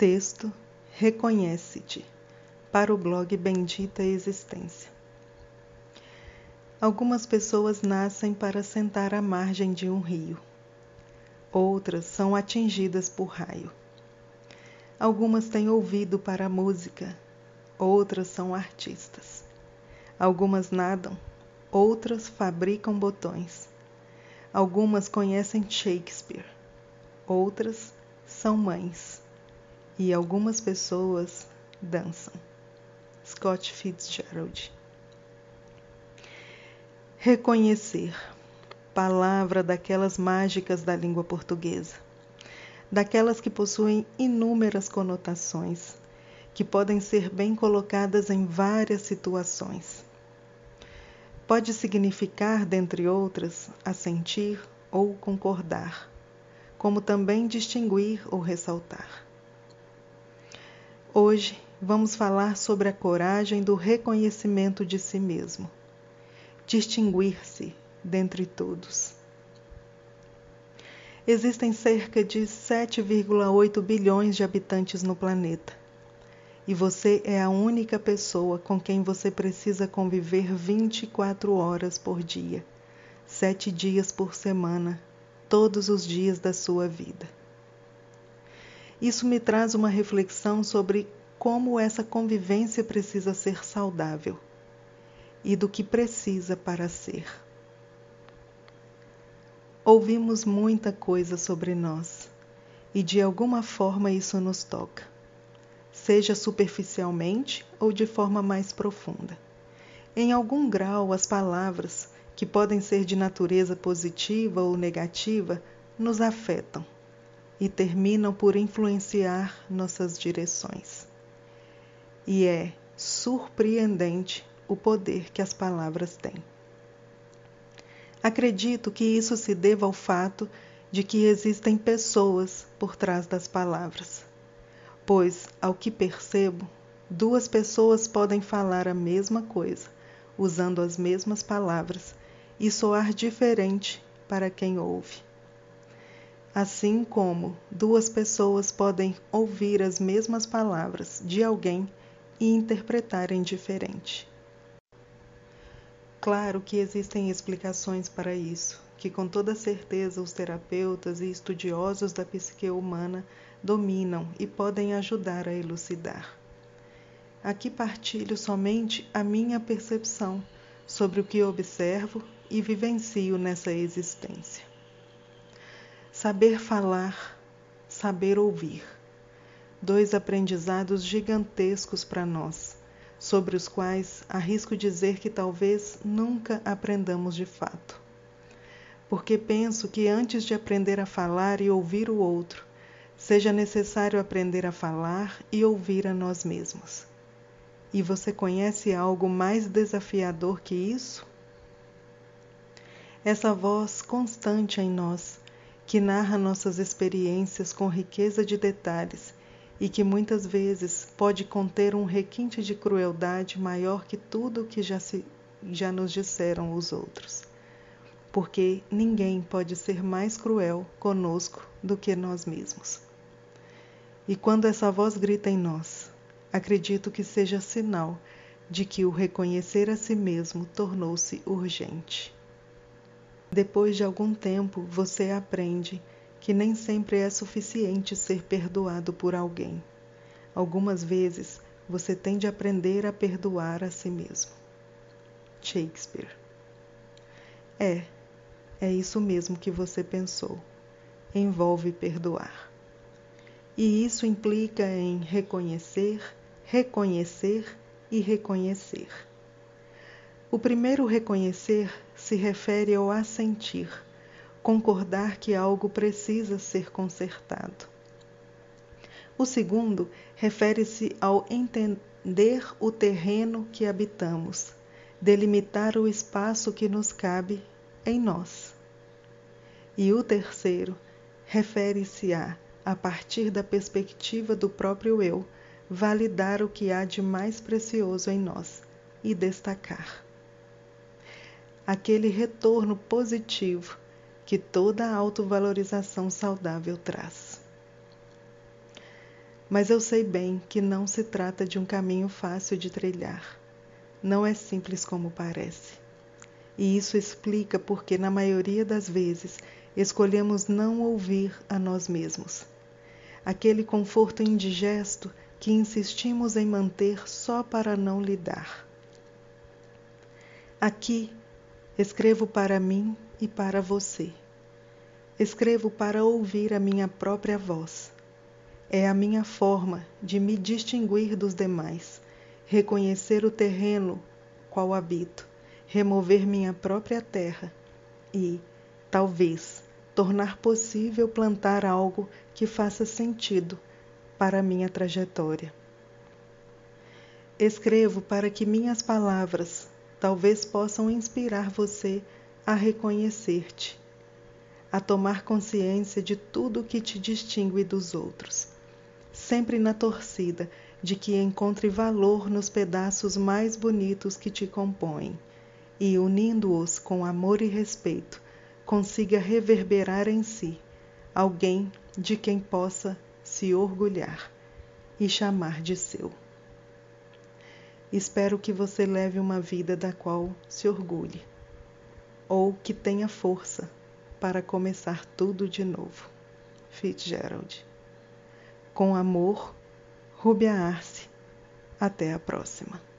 Texto Reconhece-te para o blog Bendita Existência. Algumas pessoas nascem para sentar à margem de um rio. Outras são atingidas por raio. Algumas têm ouvido para a música, outras são artistas. Algumas nadam, outras fabricam botões. Algumas conhecem Shakespeare, outras são mães. E algumas pessoas dançam. Scott Fitzgerald. Reconhecer palavra daquelas mágicas da língua portuguesa, daquelas que possuem inúmeras conotações, que podem ser bem colocadas em várias situações. Pode significar, dentre outras, assentir ou concordar, como também distinguir ou ressaltar. Hoje vamos falar sobre a coragem do reconhecimento de si mesmo, distinguir-se dentre todos. Existem cerca de 7,8 bilhões de habitantes no planeta. E você é a única pessoa com quem você precisa conviver 24 horas por dia, sete dias por semana, todos os dias da sua vida. Isso me traz uma reflexão sobre como essa convivência precisa ser saudável e do que precisa para ser. Ouvimos muita coisa sobre nós e de alguma forma isso nos toca, seja superficialmente ou de forma mais profunda. Em algum grau, as palavras, que podem ser de natureza positiva ou negativa, nos afetam e terminam por influenciar nossas direções. E é surpreendente o poder que as palavras têm. Acredito que isso se deva ao fato de que existem pessoas por trás das palavras. Pois, ao que percebo, duas pessoas podem falar a mesma coisa, usando as mesmas palavras, e soar diferente para quem ouve. Assim como duas pessoas podem ouvir as mesmas palavras de alguém e interpretarem diferente. Claro que existem explicações para isso, que com toda certeza os terapeutas e estudiosos da psique humana dominam e podem ajudar a elucidar. Aqui partilho somente a minha percepção sobre o que observo e vivencio nessa existência. Saber falar, saber ouvir. Dois aprendizados gigantescos para nós, sobre os quais arrisco dizer que talvez nunca aprendamos de fato. Porque penso que antes de aprender a falar e ouvir o outro, seja necessário aprender a falar e ouvir a nós mesmos. E você conhece algo mais desafiador que isso? Essa voz constante em nós que narra nossas experiências com riqueza de detalhes e que muitas vezes pode conter um requinte de crueldade maior que tudo o que já, se, já nos disseram os outros. Porque ninguém pode ser mais cruel conosco do que nós mesmos. E quando essa voz grita em nós, acredito que seja sinal de que o reconhecer a si mesmo tornou-se urgente. Depois de algum tempo, você aprende que nem sempre é suficiente ser perdoado por alguém. Algumas vezes, você tem de aprender a perdoar a si mesmo. Shakespeare. É, é isso mesmo que você pensou. Envolve perdoar. E isso implica em reconhecer, reconhecer e reconhecer. O primeiro reconhecer se refere ao assentir, concordar que algo precisa ser consertado. O segundo refere-se ao entender o terreno que habitamos, delimitar o espaço que nos cabe em nós. E o terceiro refere-se a, a partir da perspectiva do próprio eu, validar o que há de mais precioso em nós e destacar aquele retorno positivo que toda autovalorização saudável traz. Mas eu sei bem que não se trata de um caminho fácil de trilhar. Não é simples como parece. E isso explica porque, na maioria das vezes, escolhemos não ouvir a nós mesmos. Aquele conforto indigesto que insistimos em manter só para não lidar. Aqui escrevo para mim e para você. Escrevo para ouvir a minha própria voz. É a minha forma de me distinguir dos demais, reconhecer o terreno qual habito, remover minha própria terra e, talvez, tornar possível plantar algo que faça sentido para minha trajetória. Escrevo para que minhas palavras talvez possam inspirar você a reconhecer-te, a tomar consciência de tudo que te distingue dos outros, sempre na torcida de que encontre valor nos pedaços mais bonitos que te compõem e, unindo-os com amor e respeito, consiga reverberar em si alguém de quem possa se orgulhar e chamar de seu. Espero que você leve uma vida da qual se orgulhe, ou que tenha força para começar tudo de novo. Fitzgerald. Com amor, Rubia Arce. Até a próxima.